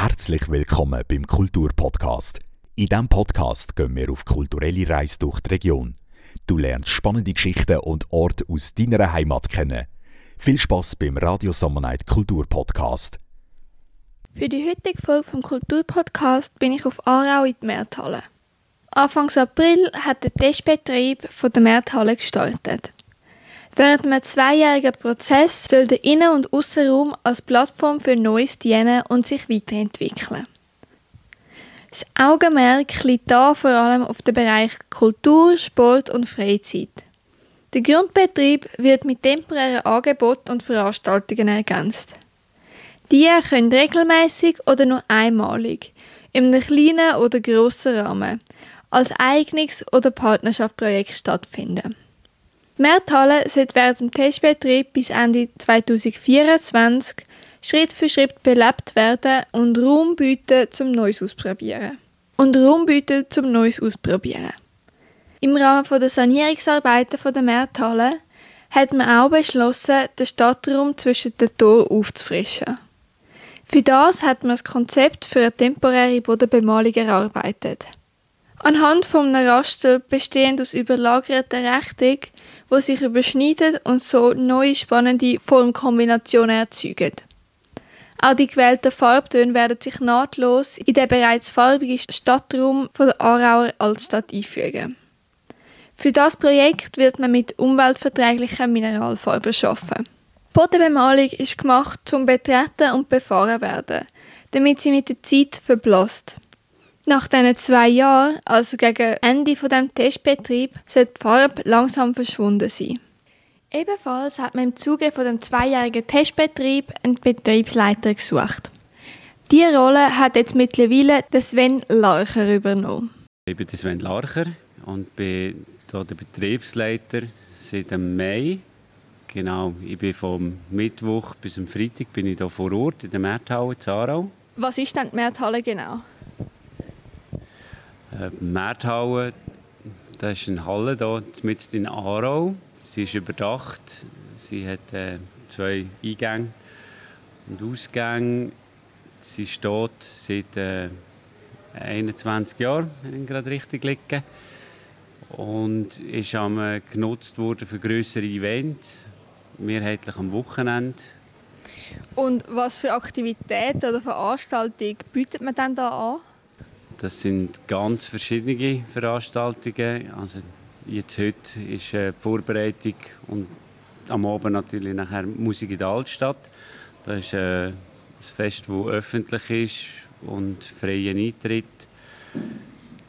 Herzlich willkommen beim Kulturpodcast. In diesem Podcast gehen wir auf kulturelle Reise durch die Region. Du lernst spannende Geschichten und Orte aus deiner Heimat kennen. Viel Spaß beim Radio Summer Night Kulturpodcast. Für die heutige Folge vom Kulturpodcast bin ich auf Aarau in die Märthalle. Anfangs April hat der Testbetrieb von der Märthalle gestartet. Während einem zweijährigen Prozess soll der Innen- und Außenraum als Plattform für Neues dienen und sich weiterentwickeln. Das Augenmerk liegt da vor allem auf den Bereich Kultur, Sport und Freizeit. Der Grundbetrieb wird mit temporären Angeboten und Veranstaltungen ergänzt. Die können regelmäßig oder nur einmalig, in einem kleinen oder grossen Rahmen, als Eignungs- oder Partnerschaftsprojekt stattfinden. Die Märthalle sollte während dem Testbetrieb bis Ende 2024 Schritt für Schritt belebt werden und Raum bieten zum Neues ausprobieren. Und Raum bieten zum Neues ausprobieren. Im Rahmen der Sanierungsarbeiten der Märthalle hat man auch beschlossen, den Stadtraum zwischen den Toren aufzufrischen. Für das hat man das Konzept für eine temporäre Bodenbemalung erarbeitet. Anhand von einem Raster bestehend aus überlagerten Rechteck, wo sich überschneiden und so neue spannende Formkombinationen erzeugen. Auch die gewählten Farbtöne werden sich nahtlos in den bereits farbigen Stadtraum von der Aarauer Altstadt einfügen. Für das Projekt wird man mit umweltverträglichen Mineralfarben arbeiten. Die Bodenbemalung ist gemacht zum Betreten und Befahren werden, damit sie mit der Zeit verblasst. Nach diesen zwei Jahren, also gegen Ende von dem Testbetrieb, sollte die Farbe langsam verschwunden sein. Ebenfalls hat man im Zuge von dem zweijährigen Testbetrieb einen Betriebsleiter gesucht. Diese Rolle hat jetzt mittlerweile der Sven Larcher übernommen. Ich bin Sven Larcher und bin hier der Betriebsleiter seit dem Mai. Genau, ich bin vom Mittwoch bis zum Freitag bin ich hier vor Ort in der Märthalle in Aarau. Was ist denn die Märthalle genau? Äh, Märthalle, das ist eine Halle hier mitten in Aarau. Sie ist überdacht. Sie hat äh, zwei Eingänge und Ausgänge. Sie steht seit äh, 21 Jahren, wenn ich gerade richtig liege. Und ist am, genutzt worden für größere Events, mehrheitlich am Wochenende. Und was für Aktivitäten oder Veranstaltungen bietet man denn da an? Das sind ganz verschiedene Veranstaltungen. Also jetzt heute ist äh, die Vorbereitung und am Abend natürlich nachher Musik in der Altstadt. Das ist äh, ein Fest, das öffentlich ist und freien Eintritt,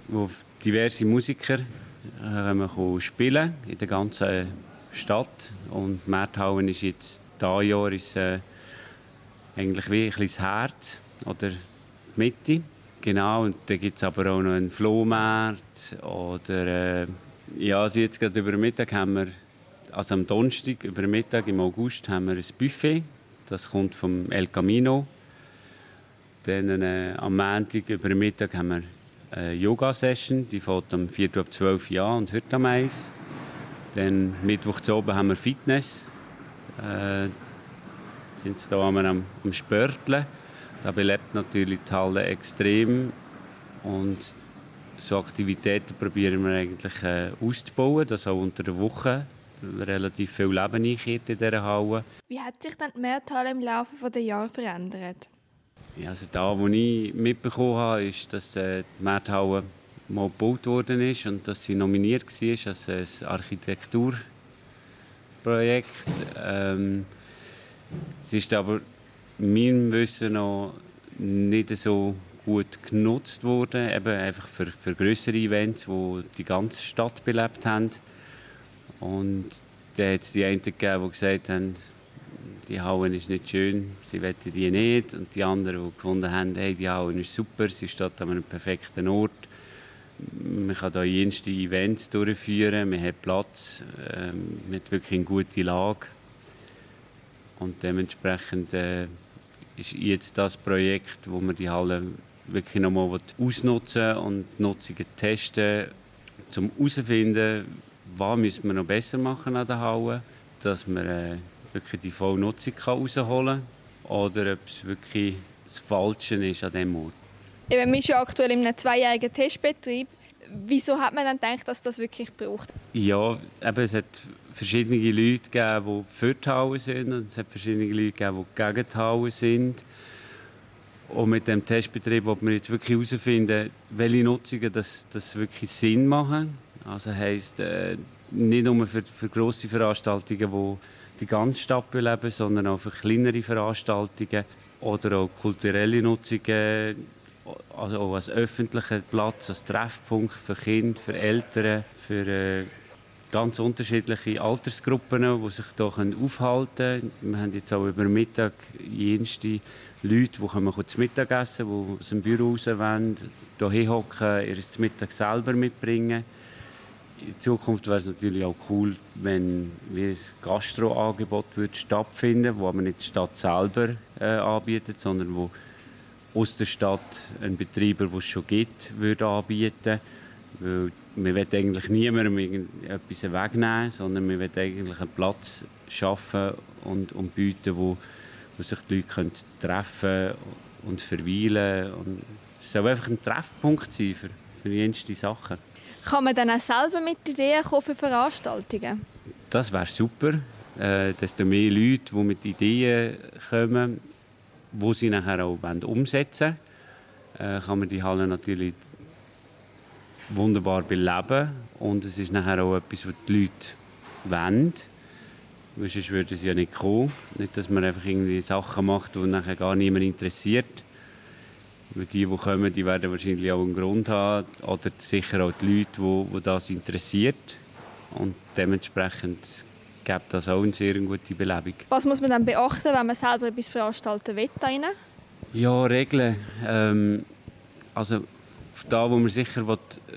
wo diverse Musiker äh, spielen in der ganzen Stadt. Und Märthauen ist jetzt dieses Jahr ist, äh, eigentlich wie ein das Herz oder die Mitte. Genau, und dann gibt es aber auch noch einen Flohmarkt oder äh, ja, also jetzt gerade über Mittag haben wir, also am Donnerstag über Mittag im August haben wir ein Buffet, das kommt vom El Camino. Dann äh, am Montag über Mittag haben wir eine Yoga-Session, die fängt am 4. ab 12 Uhr und hört am 1. Dann Mittwoch zu oben haben wir Fitness. Äh, sind da am, am Spörteln. Da belebt natürlich die Halle extrem und so Aktivitäten probieren wir eigentlich äh, auszubauen, dass auch unter der Woche relativ viel Leben einkehrt in dieser Halle. Wie hat sich dann die Märthalle im Laufe der Jahre verändert? Ja, also da, wo ich mitbekommen habe, ist, dass äh, die Märthalle mal gebaut worden ist und dass sie nominiert war als ein Architekturprojekt. Ähm, es ist aber meinem Wissen noch nicht so gut genutzt worden, eben einfach für, für größere Events, die die ganze Stadt belebt haben. Und da hat es die einen gegeben, die gesagt haben, die Halle ist nicht schön, sie wollen die nicht. Und die anderen, die gefunden haben, hey, die Halle ist super, sie steht an einem perfekten Ort. Man kann hier jenste Events durchführen, man hat Platz, ähm, man hat wirklich eine gute Lage. Und dementsprechend äh, ist jetzt das Projekt, wo wir die Halle wirklich nochmal ausnutzen und die Nutzungen testen, um herauszufinden, was müssen wir noch besser machen an der Halle, dass man äh, wirklich die volle Nutzung herausholen kann oder ob es wirklich das Falsche ist an diesem Ort. Eben, wir sind ja aktuell in einem zweijährigen Testbetrieb. Wieso hat man dann gedacht, dass das wirklich braucht? Ja, eben, es hat verschiedene Leute gegeben, die für die Halle sind und es hat verschiedene Leute gegeben, die gegen die Halle sind. Und mit dem Testbetrieb wollen wir jetzt wirklich herausfinden, welche Nutzungen das, das wirklich Sinn machen. Also heisst, äh, nicht nur für, für grosse Veranstaltungen, die die ganze Stadt beleben, sondern auch für kleinere Veranstaltungen oder auch kulturelle Nutzungen, also auch als öffentlicher Platz, als Treffpunkt für Kinder, für Eltern, für äh, ganz unterschiedliche Altersgruppen, die sich hier aufhalten können. Wir haben jetzt auch über Mittag jenste Leute, die kommen zum Mittagessen, die aus dem Büro raus wollen, hier hinhocken, ihr Mittag selber mitbringen. In Zukunft wäre es natürlich auch cool, wenn wie ein Gastroangebot würde wo aber nicht die Stadt selber äh, anbietet, sondern wo aus der Stadt ein Betreiber, den es schon gibt, würde anbieten würde. Wir wollen eigentlich niemandem etwas wegnehmen, sondern wir wollen eigentlich einen Platz schaffen und, und bieten, wo, wo sich die Leute können treffen und verweilen können. Es soll einfach ein Treffpunkt sein für, für jenste Sachen. Kann man dann auch selber mit Ideen kommen für Veranstaltungen? Das wäre super. Äh, desto mehr Leute, die mit Ideen kommen, die sie nachher auch umsetzen wollen, äh, kann man die Halle natürlich wunderbar beleben. Und es ist nachher auch etwas, was die Leute wollen. Weil sonst würden sie ja nicht kommen. Nicht, dass man einfach irgendwie Sachen macht, die nachher gar niemand interessiert. Weil die, die kommen, die werden wahrscheinlich auch einen Grund haben. Oder sicher auch die Leute, die, die das interessiert. Und dementsprechend gibt das auch eine sehr gute Belebung. Was muss man dann beachten, wenn man selber etwas veranstalten will? Ja, Regeln. Ähm, also da, wo man sicher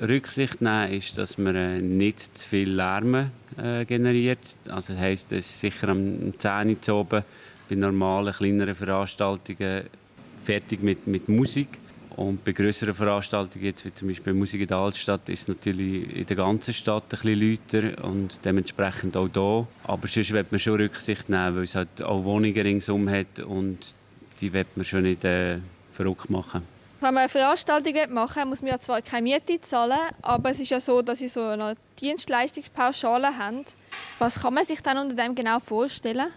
Rücksicht nehmen will, ist, dass man äh, nicht zu viel Lärm äh, generiert. Also das heisst, es ist sicher am 10 Uhr oben bei normalen, kleineren Veranstaltungen fertig mit, mit Musik. Und bei größeren Veranstaltungen, jetzt wie zum Beispiel Musik in der Altstadt, ist es natürlich in der ganzen Stadt ein bisschen lauter und dementsprechend auch da. Aber sonst wird man schon Rücksicht nehmen, weil es halt auch Wohnungen ringsum hat und die wird man schon nicht äh, verrückt machen. Wenn man eine Veranstaltung machen will, muss man ja zwar keine Miete zahlen, aber es ist ja so, dass sie so eine Dienstleistungspauschale haben. Was kann man sich dann unter dem genau vorstellen?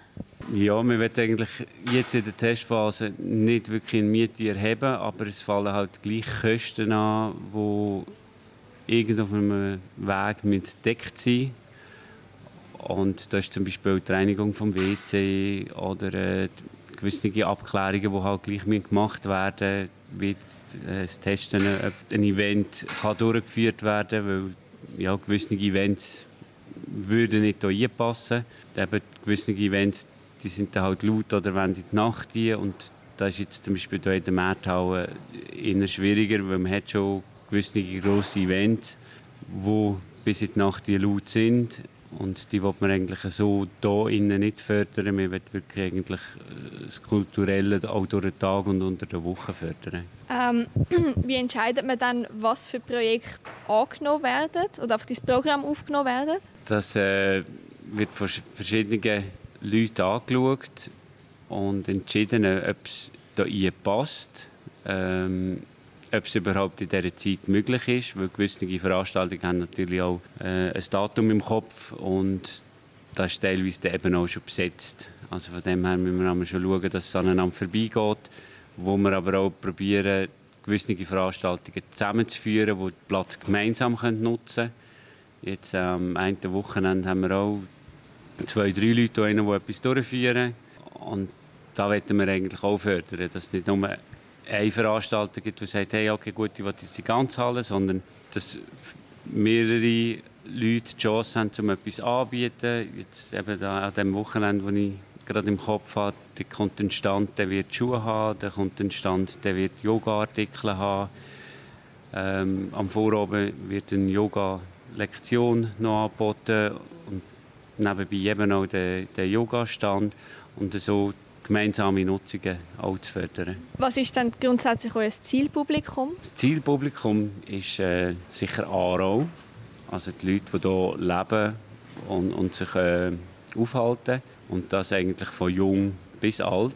Ja, wir wollen eigentlich jetzt in der Testphase nicht wirklich eine Miete erheben, aber es fallen halt gleich Kosten an, die irgendwo auf einem Weg mit deckt sind. Und da ist zum Beispiel die Reinigung vom WC oder äh, gewisse Abklärungen, die halt gleich gemacht werden wie äh, das Testen, ob ein Event kann durchgeführt werden kann, weil ja, gewisse Events würden nicht hier reinpassen. Eben gewisse Events die sind dann halt laut oder wenn in die Nacht gehen und das ist jetzt zum Beispiel hier in der Markthalle eher schwieriger, weil man hat schon gewisse grosse Events, die bis in die Nacht laut sind und die will man eigentlich so hier innen nicht fördern. Wir wollen wirklich eigentlich äh, das Kulturelle auch durch den Tag und unter der Woche fördern. Ähm, wie entscheidet man dann, was für Projekte angenommen werden oder auf das Programm aufgenommen werden? Das äh, wird von verschiedenen Leuten angeschaut und entschieden, ob es hier passt. Ähm, ob es überhaupt in dieser Zeit möglich ist, weil gewisse Veranstaltungen haben natürlich auch äh, ein Datum im Kopf und das ist teilweise eben auch schon besetzt. Also von dem her müssen wir schon schauen, dass es aneinander vorbeigeht, wo wir aber auch probieren, gewisse Veranstaltungen zusammenzuführen, die den Platz gemeinsam nutzen können. Jetzt am einen Wochenende haben wir auch zwei, drei Leute, die etwas durchführen und da wollen wir eigentlich auch fördern, dass nicht nur eine Veranstalter gibt, die sagt, hey, okay, gut, ich will jetzt die ganze Halle, sondern dass mehrere Leute die Chance haben, um etwas anzubieten. Jetzt eben da, an dem Wochenende, wo ich gerade im Kopf habe, da kommt ein Stand, der wird Schuhe haben, da kommt ein Stand, der wird Yoga-Artikel haben. Ähm, am Vorabend wird eine Yoga-Lektion noch angeboten und nebenbei eben auch der, der Yoga-Stand und so gemeinsame Nutzungen auch zu fördern. Was ist denn grundsätzlich euer Zielpublikum? Das Zielpublikum ist äh, sicher Aarau, also die Leute, die hier leben und, und sich äh, aufhalten und das eigentlich von jung bis alt.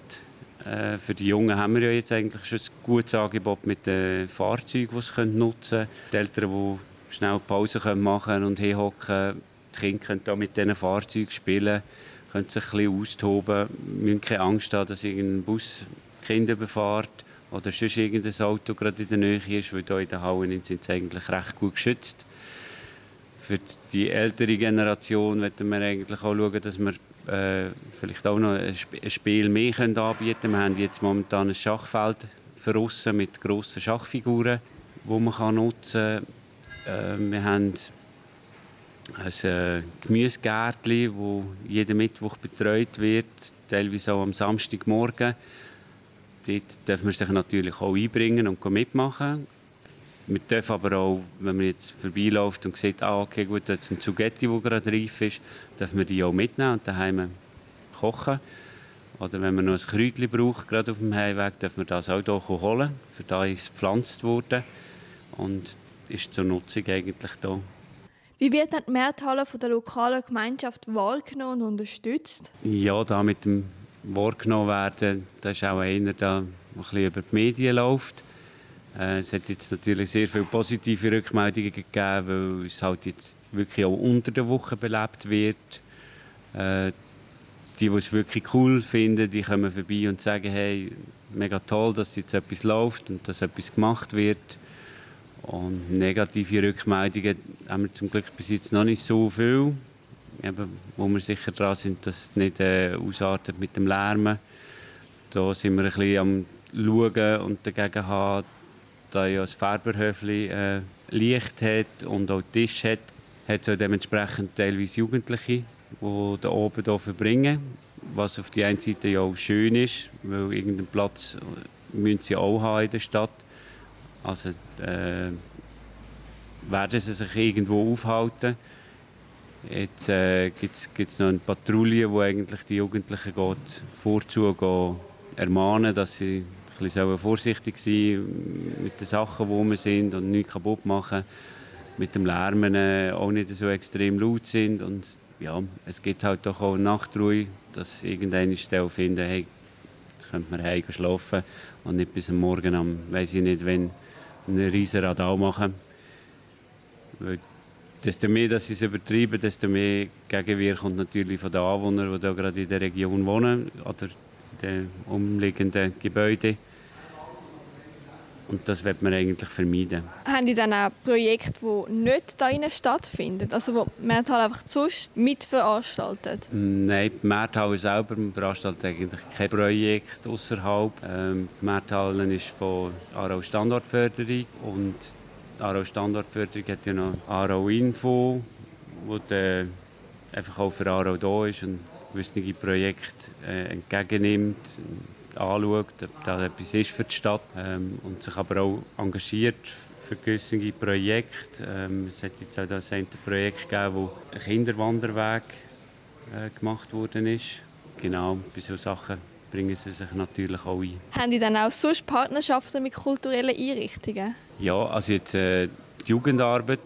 Äh, für die Jungen haben wir ja jetzt eigentlich schon ein gutes Angebot mit den Fahrzeugen, die sie nutzen können. Die Eltern, die schnell Pause machen können und hinhocken, die Kinder können da mit diesen Fahrzeugen spielen, können sich ein bisschen austoben, müssen keine Angst haben, dass irgendein Bus Kinder überfährt oder sonst irgendein Auto gerade in der Nähe ist, weil hier in den Hallen sind sie eigentlich recht gut geschützt. Für die ältere Generation werden wir eigentlich auch schauen, dass wir äh, vielleicht auch noch ein, Spiel mehr anbieten können. Wir haben jetzt momentan ein Schachfeld für mit grossen Schachfiguren, die man nutzen kann. Äh, wir haben ein äh, Gemüsegärtchen, das jeden Mittwoch betreut wird, teilweise auch am Samstagmorgen. Dort dürfen wir sich natürlich auch einbringen und mitmachen. Wir dürfen aber auch, wenn man jetzt vorbeiläuft und sieht, ah, okay, gut, da ist ein Zugetti, der gerade reif ist, dürfen wir die auch mitnehmen und daheim kochen. Oder wenn man noch ein Kräutchen braucht, gerade auf dem Heimweg, dürfen wir das auch hier holen. Für da ist es gepflanzt worden und ist zur Nutzung eigentlich da. Wie wird die Märthalle von der lokalen Gemeinschaft wahrgenommen und unterstützt? Ja, da mit dem wahrgenommen werden, das ist auch einer, der ein bisschen über die Medien läuft. Äh, es hat jetzt natürlich sehr viele positive Rückmeldungen gegeben, weil es halt jetzt wirklich auch unter der Woche belebt wird. Äh, die, die es wirklich cool finden, die kommen vorbei und sagen, hey, mega toll, dass jetzt etwas läuft und dass etwas gemacht wird. Und negative Rückmeldungen haben wir zum Glück bis jetzt noch nicht so viel. Eben, wo wir sicher dran sind, dass es nicht äh, ausartet mit dem Lärmen. Da sind wir ein bisschen am Schauen und dagegen haben, da ja das Färberhöfli äh, Licht hat und auch Tisch hat, hat es dementsprechend teilweise Jugendliche, die da oben hier verbringen. Was auf die einen Seite ja auch schön ist, weil irgendeinen Platz müssen sie auch haben in der Stadt. Also äh, werden sie sich irgendwo aufhalten. Jetzt äh, gibt es noch eine Patrouille, wo eigentlich die Jugendlichen geht, vorzu ermahnen, dass sie bisschen vorsichtig sein mit den Sachen, wo wir sind und nichts kaputt machen. Mit dem Lärmen äh, auch nicht so extrem laut sind und ja, es gibt halt doch auch Nachtruhe, dass irgendeine Stelle finden, hey, jetzt könnte man heim schlafen und nicht bis am Morgen am, weiß ich nicht, wenn einen riesen Radau machen. Weil desto mehr dass sie es übertreiben, desto mehr Gegenwehr kommt natürlich von den Anwohnern, die da gerade in der Region wohnen oder in den umliegenden Gebäuden. Und das wird man eigentlich vermeiden. Haben die dann auch Projekte, die nicht hier stattfinden? Also wo die Märthalle einfach sonst mitveranstaltet? Nein, die Märthalle selber veranstaltet eigentlich kein Projekt außerhalb. Ähm, die Märthalle ist von Aarau Standortförderung und Aarau Standortförderung hat ja noch Aarau Info, wo der einfach auch für Aarau da ist und gewisse Projekte äh, entgegennimmt anschaut, ob das etwas ist für die Stadt ähm, und sich aber auch engagiert für gewisse Projekte. Ähm, es hat jetzt auch das ein Projekt gegeben, wo ein Kinderwanderweg äh, gemacht worden ist. Genau, bei solchen Sachen bringen sie sich natürlich auch ein. Haben die dann auch sonst Partnerschaften mit kulturellen Einrichtungen? Ja, also jetzt äh, die Jugendarbeit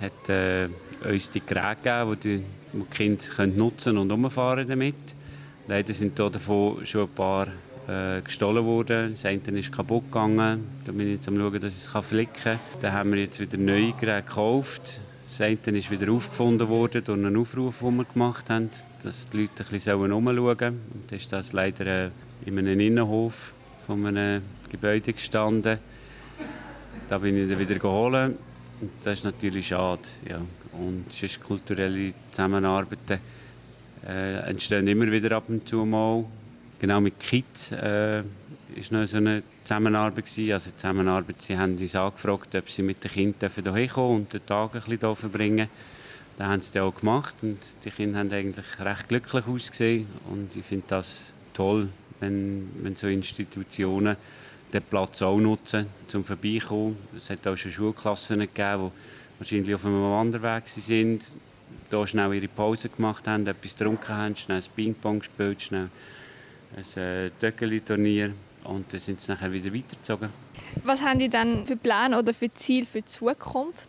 hat äh, uns die Geräte gegeben, die die, die Kinder können nutzen und umfahren damit. Leider sind davon schon ein paar äh, gestohlen worden. Das eine ist kaputt gegangen. Da bin ich jetzt am schauen, dass ich es flicken kann. Dann haben wir jetzt wieder Geräte gekauft. Das eine ist wieder aufgefunden worden durch einen Aufruf, den wir gemacht haben, dass die Leute ein bisschen herumschauen sollen. Und ist das leider äh, in einem Innenhof von einem Gebäude gestanden. Da bin ich dann wieder geholt. Und das ist natürlich schade. Ja. Und sonst kulturelle Zusammenarbeiten äh, entstehen immer wieder ab und zu mal genau mit Kids äh, ist noch so eine Zusammenarbeit gewesen. Also Zusammenarbeit, sie haben uns angefragt, ob sie mit den Kindern hierher kommen und den Tag ein bisschen hier verbringen. Das haben sie dann auch gemacht und die Kinder haben eigentlich recht glücklich ausgesehen und ich finde das toll, wenn, wenn so Institutionen den Platz auch nutzen, zum vorbeikommen. Es hat auch schon Schulklassen gegeben, die wahrscheinlich auf einem Wanderweg sind, hier schnell ihre Pause gemacht haben, etwas getrunken haben, schnell Ping-Pong gespielt, schnell ein Töckeli-Turnier und dann sind sie nachher wieder weitergezogen. Was haben die dann für Pläne oder für Ziele für die Zukunft?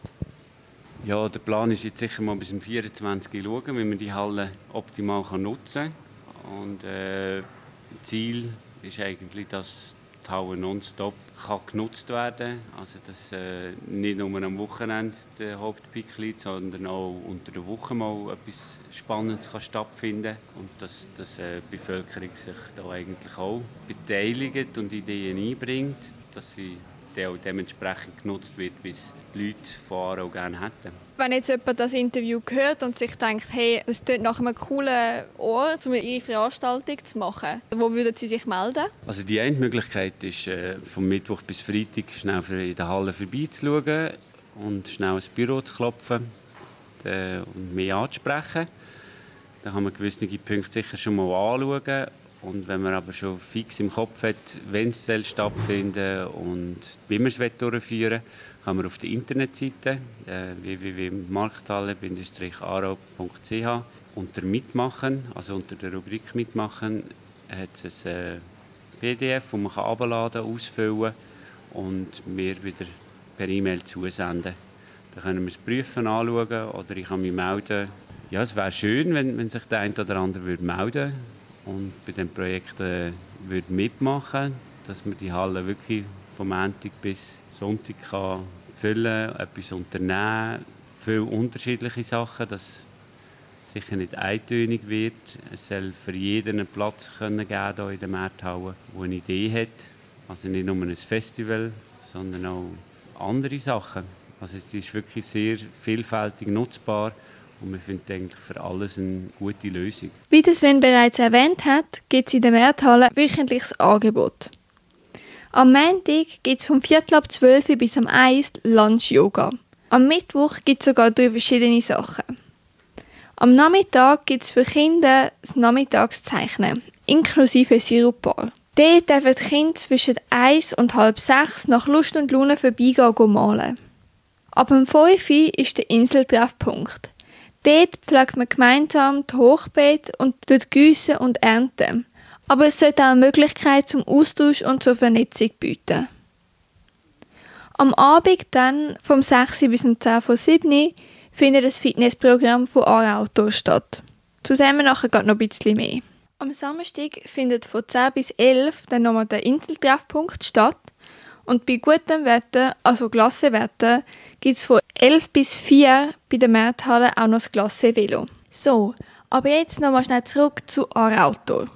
Ja, der Plan ist jetzt sicher mal bis zum 24 schauen, wie man die Halle optimal nutzen kann. Und äh, Ziel ist eigentlich, dass Halle nonstop kann genutzt werden. Also dass äh, nicht nur am Wochenende der Hauptpick liegt, sondern auch unter der Woche mal etwas Spannendes kann stattfinden. Und dass, dass äh, die Bevölkerung sich da eigentlich auch beteiligt und Ideen einbringt, dass sie der auch dementsprechend genutzt wird, wie es die Leute von Aarau gerne hätten. Wenn jetzt jemand das Interview hört und sich denkt, hey, das klingt nach einem coolen Ort, um ihre Veranstaltung zu machen, wo würden Sie sich melden? Also die eine Möglichkeit ist, äh, vom Mittwoch bis Freitag schnell in der Halle vorbeizuschauen und schnell ins Büro zu klopfen äh, und mich anzusprechen. Da kann man gewisse Punkte sicher schon mal anschauen und wenn man aber schon fix im Kopf hat, wenn es stattfinden und wie man es durchführen will, kann man auf der Internetseite äh, www.markthalle-aro.ch unter Mitmachen, also unter der Rubrik Mitmachen, hat es ein äh, PDF, das man herunterladen kann, ausfüllen und mir wieder per E-Mail zusenden. Dann können wir es prüfen, anschauen oder ich kann mich melden. Ja, es wäre schön, wenn, wenn sich der eine oder andere würde melden würde und bei dem Projekt äh, würde mitmachen, dass man die Halle wirklich vom Montag bis Sonntag kann füllen, etwas unternehmen, viele unterschiedliche Sachen, dass sicher nicht eintönig wird. Es soll für jeden einen Platz können geben hier in der Markthalle, der eine Idee hat. Also nicht nur ein Festival, sondern auch andere Sachen. Also es ist wirklich sehr vielfältig nutzbar und wir finden eigentlich für alles eine gute Lösung. Wie das Sven bereits erwähnt hat, gibt es in der Markthalle wöchentliches Angebot. Am Montag gibt es vom Viertel ab 12 Uhr bis am 1 Lunch-Yoga. Am Mittwoch gibt es sogar drei verschiedene Sachen. Am Nachmittag gibt es für Kinder das Nachmittagszeichnen, inklusive Sirupbar. Dort dürfen die Kinder zwischen 1 und halb 6 nach Lust und Laune vorbeigehen und malen. Ab dem 5 Uhr ist der Inseltreffpunkt. Dort pflegt man gemeinsam die Hochbeete und gießen und ernten. Aber es sollte auch eine Möglichkeit zum Austausch und zur Vernetzung bieten. Am Abend dann, vom 6 bis zum 10 vor 7 findet das Fitnessprogramm von Arautor statt. Zu dem nachher geht noch ein bisschen mehr. Am Samstag findet von 10 bis 11 dann nochmal der Inseltreffpunkt statt. Und bei gutem Wetter, also Klassewetter, gibt es von 11 bis 4 bei der Markthalle auch noch das Klasse-Velo. So, aber jetzt nochmal schnell zurück zu Arautor.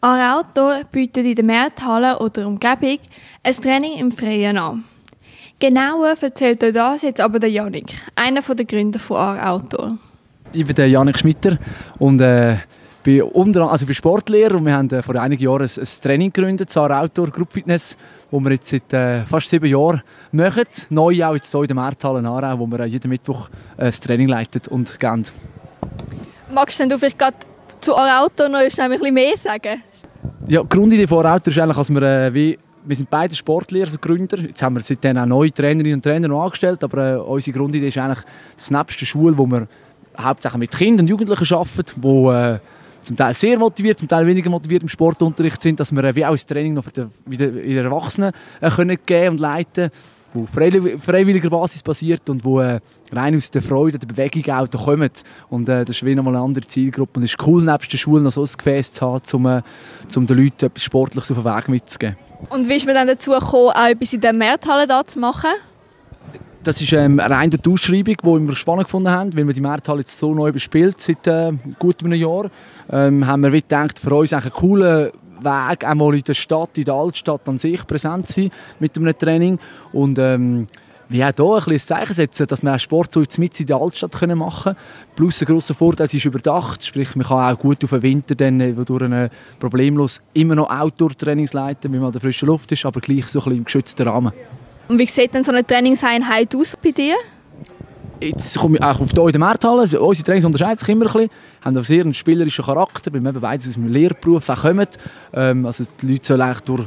Arautor bietet in der Markthalle oder Umgebung ein Training im Freien an. Genauer erzählt euch das jetzt aber der Janik, einer der Gründer von Arautor. Ich bin der Janik Schmitter und äh, bin, unter, also bin Sportlehrer und wir haben äh, vor einigen Jahren ein, ein Training gegründet, Zar Outdoor Group Fitness, wo wir jetzt seit äh, fast sieben Jahren machen. Neu auch jetzt so in der Markthalle Aarau, wo wir äh, jeden Mittwoch äh, das Training leiten und geben. Magst du vielleicht gerade zu Arautor noch ein bisschen mehr sagen? Ja, die Grundidee von Arautor ist eigentlich, dass wir äh, wie wir sind beide Sportlehrer, also Gründer. Jetzt haben wir seitdem auch neue Trainerinnen und Trainer noch angestellt, aber äh, unsere Grundidee ist eigentlich das nebste Schule, wo wir hauptsächlich mit Kindern und Jugendlichen arbeiten, wo äh, zum Teil sehr motiviert, zum Teil weniger motiviert im Sportunterricht sind, dass wir äh, wie auch das Training noch für die, wieder in den Erwachsenen äh, können geben und leiten wo freiwilliger Basis passiert und wo äh, rein aus der Freude, der Bewegung auch da kommen. Und äh, das ist wie nochmal eine andere Zielgruppe. Und es ist cool, nebst der Schule noch so ein Gefäß zu haben, um, äh, um den Leuten etwas Sportliches auf den Weg mitzugeben. Und wie ist man dann dazu gekommen, auch etwas in der Märthalle da zu machen? Das ist ähm, rein die Ausschreibung, die wir spannend gefunden haben, weil wir die Märthalle jetzt so neu bespielt seit äh, gut einem Jahr. Ähm, haben wir gedacht, für uns eigentlich ein cooler Weg, einmal in der Stadt, in der Altstadt an sich präsent sein mit einem Training. Und ähm, wie auch hier ein, ein Zeichen setzen, dass wir auch Sport so mit in der Altstadt machen können. Plus ein grosser Vorteil, es ist überdacht, sprich man kann auch gut auf den Winter dann, äh, wodurch problemlos immer noch Outdoor-Trainings leiten, wenn man an der frischen Luft ist, aber gleich so ein bisschen im geschützten Rahmen. Und wie sieht denn so eine Trainingseinheit aus bei dir? Jetzt komme ich auf die in der Markthalle. Also unsere Trainings unterscheiden sich immer ein bisschen, haben einen sehr spielerischen Charakter, weil wir beide aus dem Lehrberuf kommen. Ähm, also die Leute sollen eigentlich durch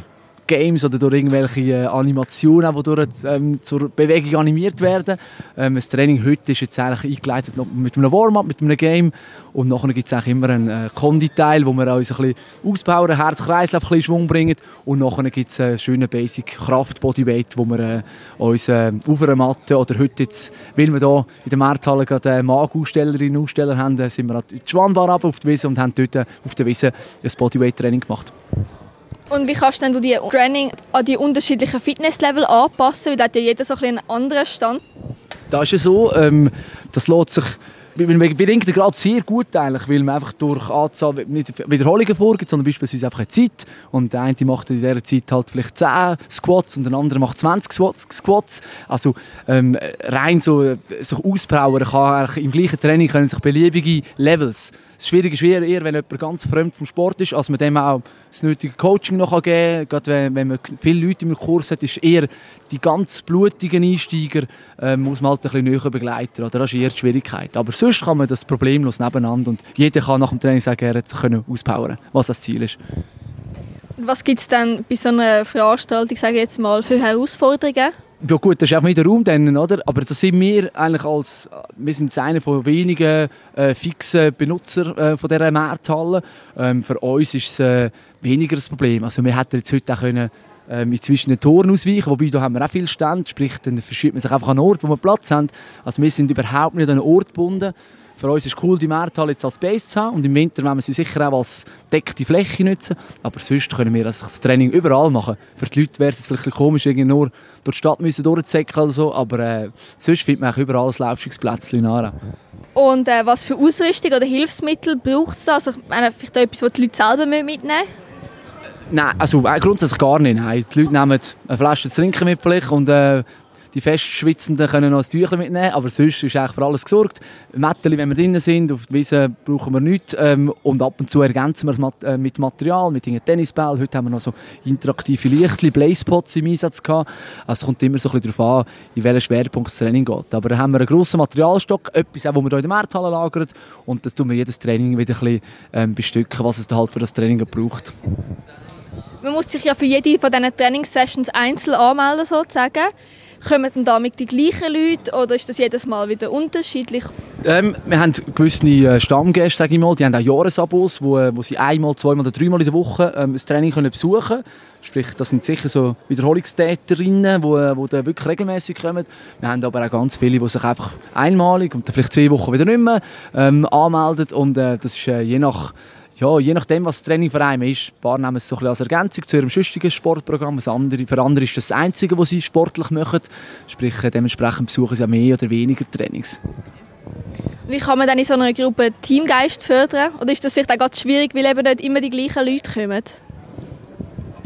Games oder durch irgendwelche äh, Animationen, die durch, ähm, zur Bewegung animiert werden. Ähm, das Training heute ist jetzt eigentlich eingeleitet mit einem Warm-up, mit einem Game und nachher gibt es immer einen äh, Kondi-Teil, wo wir uns ein bisschen ausbauen, Herz-Kreislauf ein bisschen Schwung bringen und nachher gibt es einen schönen Basic-Kraft-Bodyweight, wo wir äh, uns äh, auf einer Matte oder heute jetzt, weil wir hier in der Markthalle gerade äh, Mag-Ausstellerinnen und Aussteller haben, äh, sind wir in die Schwannbar auf die Wiese und haben dort äh, auf der Wiese ein Bodyweight-Training gemacht. Und wie kannst du die Training an die unterschiedlichen Fitnesslevel anpassen? Weil da hat ja jeder so ein einen anderen Stand. Da ist es so, ähm, das lässt sich bedingt gerade sehr gut eigentlich, weil man einfach durch Anzahl nicht Wiederholungen vorgibt, sondern beispielsweise einfach eine Zeit und der eine macht in dieser Zeit halt vielleicht 10 Squats und der andere macht 20 Squats. Also ähm, rein so äh, sich auspowern kann im gleichen Training können sich beliebige Levels das Schwierige ist eher, wenn jemand ganz fremd vom Sport ist, als man dem auch das nötige Coaching noch geben kann. Gerade wenn, wenn man viele Leute im Kurs hat, ist eher die ganz blutigen Einsteiger äh, muss man halt ein bisschen näher begleiten. Oder? Das ist eher die Schwierigkeit. Aber sonst kann man das problemlos nebeneinander und jeder kann nach dem Training sagen, er hat sich auspowern was das Ziel ist. Was gibt es dann bei so einer Veranstaltung, sage jetzt mal, für Herausforderungen? Ja gut, das ist einfach nicht der Raum dann, oder? Aber so sind wir eigentlich als, wir sind einer von wenigen äh, fixen Benutzer äh, von dieser Markthalle. Ähm, für uns ist es äh, weniger ein Problem. Also wir hätten jetzt heute auch können, ähm, zwischen den Toren ausweichen, wobei da haben wir auch viel Stand, sprich dann verschiebt man sich einfach an einen Ort, wo wir Platz haben. Also wir sind überhaupt nicht an einen Ort gebunden. Für uns ist es cool, die Markthalle jetzt als Base zu haben und im Winter wollen wir sie sicher auch als deckte Fläche nutzen. Aber sonst können wir das Training überall machen. Für die Leute wäre es vielleicht komisch, irgendwie nur durch die Stadt müssen durchzusäckeln oder so, aber äh, sonst findet man überall ein Laufstücksplätzchen in Und äh, was für Ausrüstung oder Hilfsmittel braucht es da? Also, meine, vielleicht etwas, was die Leute selber mitnehmen müssen? Nein, also äh, grundsätzlich gar nicht. Nein. Die Leute nehmen eine Flasche zu trinken mit vielleicht und äh, die Festschwitzenden können noch ein Tüchlein mitnehmen, aber sonst ist eigentlich für alles gesorgt. Mätteli, wenn wir drinnen sind, auf der Wiese brauchen wir nichts ähm, und ab und zu ergänzen wir es äh, mit Material, mit Tennisbällen. Heute haben wir noch so interaktive Lichtli, Blazespots im Einsatz gehabt. Also es kommt immer so ein bisschen darauf an, in welchen Schwerpunkt das Training geht. Aber da haben wir einen grossen Materialstock, etwas, das wir hier in der Markthalle lagern und das tun wir jedes Training wieder ein bisschen ähm, bestücken, was es da halt für das Training braucht. Man muss sich ja für jede von diesen Trainingssessions einzeln anmelden sozusagen. Kommen denn damit die gleichen Leute oder ist das jedes Mal wieder unterschiedlich? Ähm, wir haben gewisse äh, Stammgäste, sage ich mal, die haben auch Jahresabos, wo, äh, wo sie einmal, zweimal oder dreimal in der Woche ähm, das Training können besuchen können. Sprich, das sind sicher so Wiederholungstäterinnen, die, äh, die wirklich regelmäßig kommen. Wir haben aber auch ganz viele, die sich einfach einmalig und vielleicht zwei Wochen wieder nicht mehr ähm, anmelden. Und äh, das ist äh, je nach ja, je nachdem, was das Training für einen ist. Ein paar nehmen es so ein als Ergänzung zu ihrem sonstigen Sportprogramm. Für andere ist das das Einzige, was sie sportlich machen. Sprich, äh, dementsprechend besuchen sie ja mehr oder weniger Trainings. Wie kann man dann in so einer Gruppe Teamgeist fördern? Oder ist das vielleicht auch ganz schwierig, weil eben nicht immer die gleichen Leute kommen?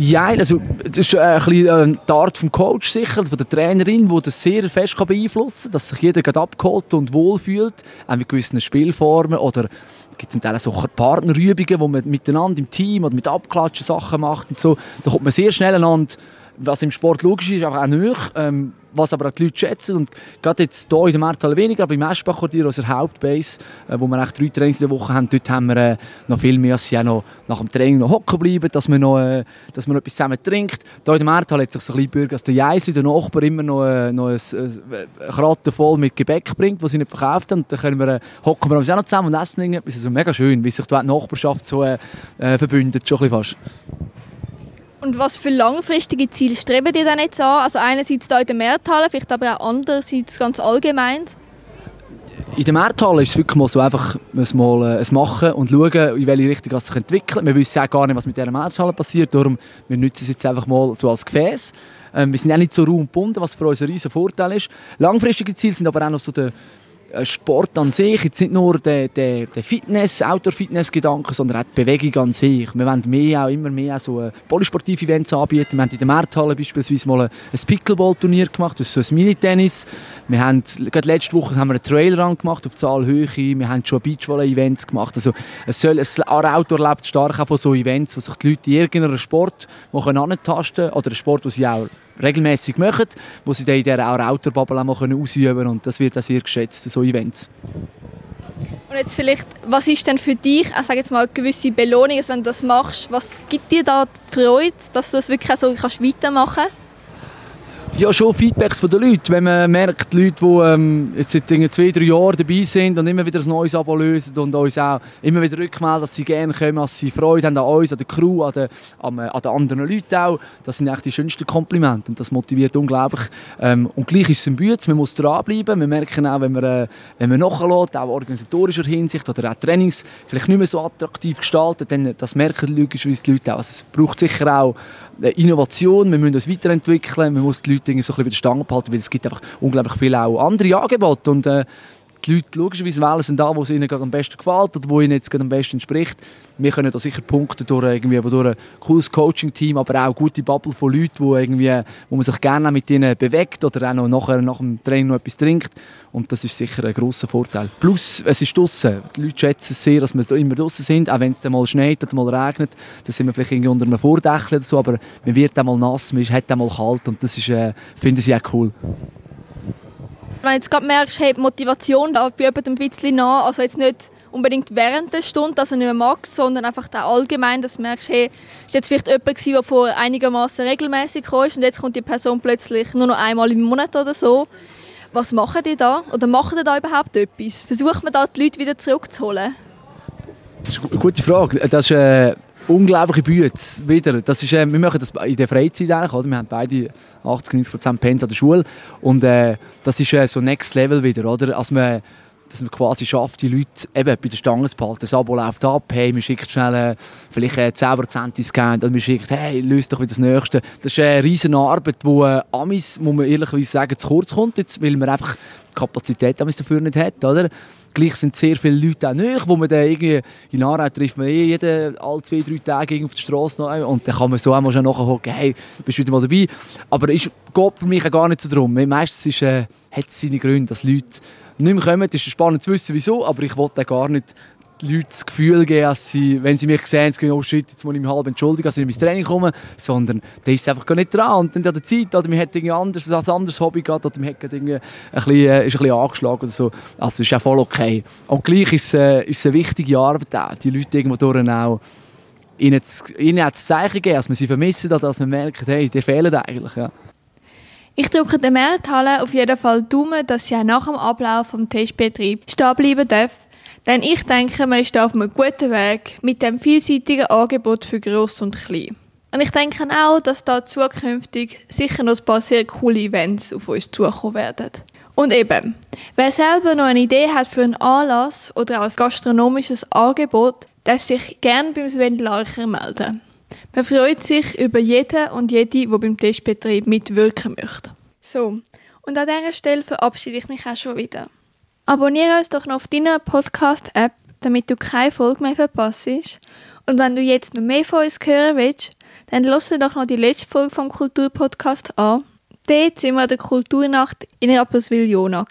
Ja, also das ist ein bisschen äh, die Art vom Coach sicher, von der Trainerin, die das sehr fest beeinflussen kann, dass sich jeder abgeholt und wohlfühlt, auch mit gewissen Spielformen oder gibt zum Teil so Partnerübungen, wo man miteinander im Team oder mit Abklatschen Sachen macht und so. Da kommt man sehr schnell aneinander, was im Sport logisch ist, aber auch nicht, ähm, was aber auch die Leute schätzen. Und gerade jetzt hier in der Markthalle weniger, aber im Eschbach-Quartier, unserer Hauptbase, äh, wo wir eigentlich drei Trainings in der Woche haben, dort haben wir äh, noch viel mehr, als sie auch noch nach dem Training noch hocken bleiben, dass man noch, äh, dass man noch etwas zusammen trinkt. Hier in der Markthalle hat sich so ein bisschen Bürger, dass der Jeisi, der Nachbar, immer noch, äh, noch ein, äh, Kratten voll mit Gebäck bringt, das sie nicht verkauft haben. Dann können wir, äh, hocken wir uns auch noch zusammen und essen irgendetwas. Also mega schön, wie sich die Nachbarschaft so äh, äh verbündet, schon ein bisschen fast. Und was für langfristige Ziele streben die denn jetzt an? Also einerseits hier in der Märthalle, vielleicht aber auch andererseits ganz allgemein? In der Märthalle ist es wirklich mal so einfach mal, äh, machen und schauen, in welche Richtung es sich entwickelt. Wir wissen auch gar nicht, was mit dieser Märthalle passiert, darum wir nutzen es jetzt einfach mal so als Gefäß. Ähm, wir sind auch nicht so raumgebunden, was für uns ein riesiger Vorteil ist. Langfristige Ziele sind aber auch noch so der Sport an sich, jetzt nicht nur der, der, der Fitness, Outdoor-Fitness-Gedanke, sondern auch die Bewegung an sich. Wir wollen mehr, auch immer mehr so äh, polysportive Events anbieten. Wir haben in der Markthalle beispielsweise mal ein Pickleball-Turnier gemacht, das ist so ein Mini-Tennis. Wir haben, gerade letzte Woche haben wir einen Trailrun gemacht auf Zahlhöhe. Wir haben schon Beachvolley-Events gemacht. Also es soll, es, Outdoor lebt stark auch von so Events, wo sich die Leute in irgendeinem Sport antasten können oder einen Sport, den sie auch regelmäßig machen, wo sie dann in dieser Outdoor-Bubble auch ausüben können. Und das wird auch sehr geschätzt, so Events. Und jetzt vielleicht, was ist denn für dich, ich sage jetzt mal, eine gewisse Belohnung, also wenn du das machst, was gibt dir da die Freude, dass du das wirklich so weitermachen kannst? Ja, schon Feedbacks von den Leuten. Wenn man merkt, die Leute, die ähm, jetzt seit zwei, drei Jahren dabei sind und immer wieder ein neues Abo lösen und uns auch immer wieder rückmelden, dass sie gerne kommen, dass sie Freude haben an uns, an der Crew, an den, an, äh, an den anderen Leuten auch. Das sind eigentlich die schönsten Komplimente und das motiviert unglaublich. Ähm, und gleich ist es ein Bütz, man muss dranbleiben. Wir merken auch, wenn man, äh, wenn man nachlässt, auch organisatorischer Hinsicht oder auch Trainings vielleicht nicht mehr so attraktiv gestaltet, dann das merken logischerweise die Leute auch. Also es braucht sicher auch Innovation, wir müssen uns weiterentwickeln, man muss die Leute so ein bisschen bei der Stange behalten, weil es gibt einfach unglaublich viele auch andere Angebote und äh, die Leute logischerweise wählen sind da, wo es ihnen gerade am besten gefällt oder wo ihnen jetzt gerade am besten entspricht. Wir können da sicher punkten durch, irgendwie, aber durch ein cooles Coaching-Team, aber auch gute Bubble von Leuten, wo, irgendwie, wo man sich gerne mit ihnen bewegt oder auch noch nachher nach dem Training noch etwas trinkt. Und das ist sicher ein grosser Vorteil. Plus, es ist draußen. Die Leute schätzen es sehr, dass wir immer draußen sind, auch wenn es dann mal schneit oder mal regnet. Dann sind wir vielleicht irgendwie unter einem Vordächel oder so, aber man wird dann nass, man hat dann kalt und das ist, äh, finden sie auch cool. Wenn du jetzt merkst, hey, die Motivation da bei jemandem ein bisschen nach, also jetzt nicht unbedingt während der Stunde, also nicht mehr Max, sondern einfach auch allgemein, dass du merkst, hey, ist jetzt vielleicht jemand der vor einigermaßen regelmäßig kam und jetzt kommt die Person plötzlich nur noch einmal im Monat oder so. Was machen die da? Oder machen die da überhaupt etwas? Versucht man da die Leute wieder zurückzuholen? Das ist eine gute Frage. Das ist äh, unglaubliche Bühne wieder. Das ist, äh, wir machen das in der Freizeit eigentlich, oder? Wir haben beide 80, 90 Prozent Pens an der Schule und äh, das ist äh, so Next Level wieder, oder? Also man, dass man quasi schafft, die Leute eben bei der Stange zu behalten. Das Abo läuft ab, hey, wir schicken schnell äh, vielleicht äh, 10% Discount und wir schicken, hey, löst doch wieder das Nächste. Das ist eine riesige Arbeit, wo äh, Amis, muss man ehrlicherweise sagen, zu kurz kommt, jetzt, weil man einfach die Kapazität dafür nicht hat, oder? Gleich sind sehr viele Leute auch nicht, wo man dann irgendwie in Aarau trifft man eh jeden, alle zwei, drei Tage auf der Straße noch und dann kann man so einmal schon nachhocken, hey, bist du wieder mal dabei. Aber es geht für mich auch gar nicht so darum. Meistens ist, äh, hat es seine Gründe, dass Leute nicht mehr kommen. Es ist spannend zu wissen, wieso, aber ich wollte gar nicht Leute das Gefühl geben, dass sie, wenn sie mich sehen, sagen, oh shit, jetzt muss ich mich halb entschuldigen, dass ich nicht ins Training komme, sondern da ist es einfach gar nicht dran. Und dann an der Zeit, oder man hat irgendwie anders, ein anderes Hobby gehabt, oder man hat irgendwie ein bisschen, äh, ist ein bisschen angeschlagen oder so. Also ist auch voll okay. Und gleich ist, äh, ist es eine wichtige Arbeit auch, die Leute irgendwo durch auch ihnen, zu, ihnen auch das Zeichen geben, dass man sie vermissen, dass man merkt, hey, die fehlen eigentlich. Ja. Ich drücke der Mehrthalle auf jeden Fall Daumen, dass sie auch nach dem Ablauf vom Testbetrieb stehen bleiben darf. Denn ich denke, man ist auf einem guten Weg mit dem vielseitigen Angebot für Gross und Klein. Und ich denke auch, dass da zukünftig sicher noch ein paar sehr coole Events auf uns zukommen werden. Und eben, wer selber noch eine Idee hat für einen Anlass oder auch ein gastronomisches Angebot, darf sich gerne beim Sven Larcher melden. Man freut sich über jeden und jede, die beim Testbetrieb mitwirken möchte. So, und an dieser Stelle verabschiede ich mich auch schon wieder. Abonniere uns doch noch auf deiner Podcast-App, damit du keine Folge mehr verpasst. Und wenn du jetzt noch mehr von uns hören willst, dann lass doch noch die letzte Folge vom Kulturpodcast an. Dort sind wir an der Kulturnacht in Rapperswil-Jona.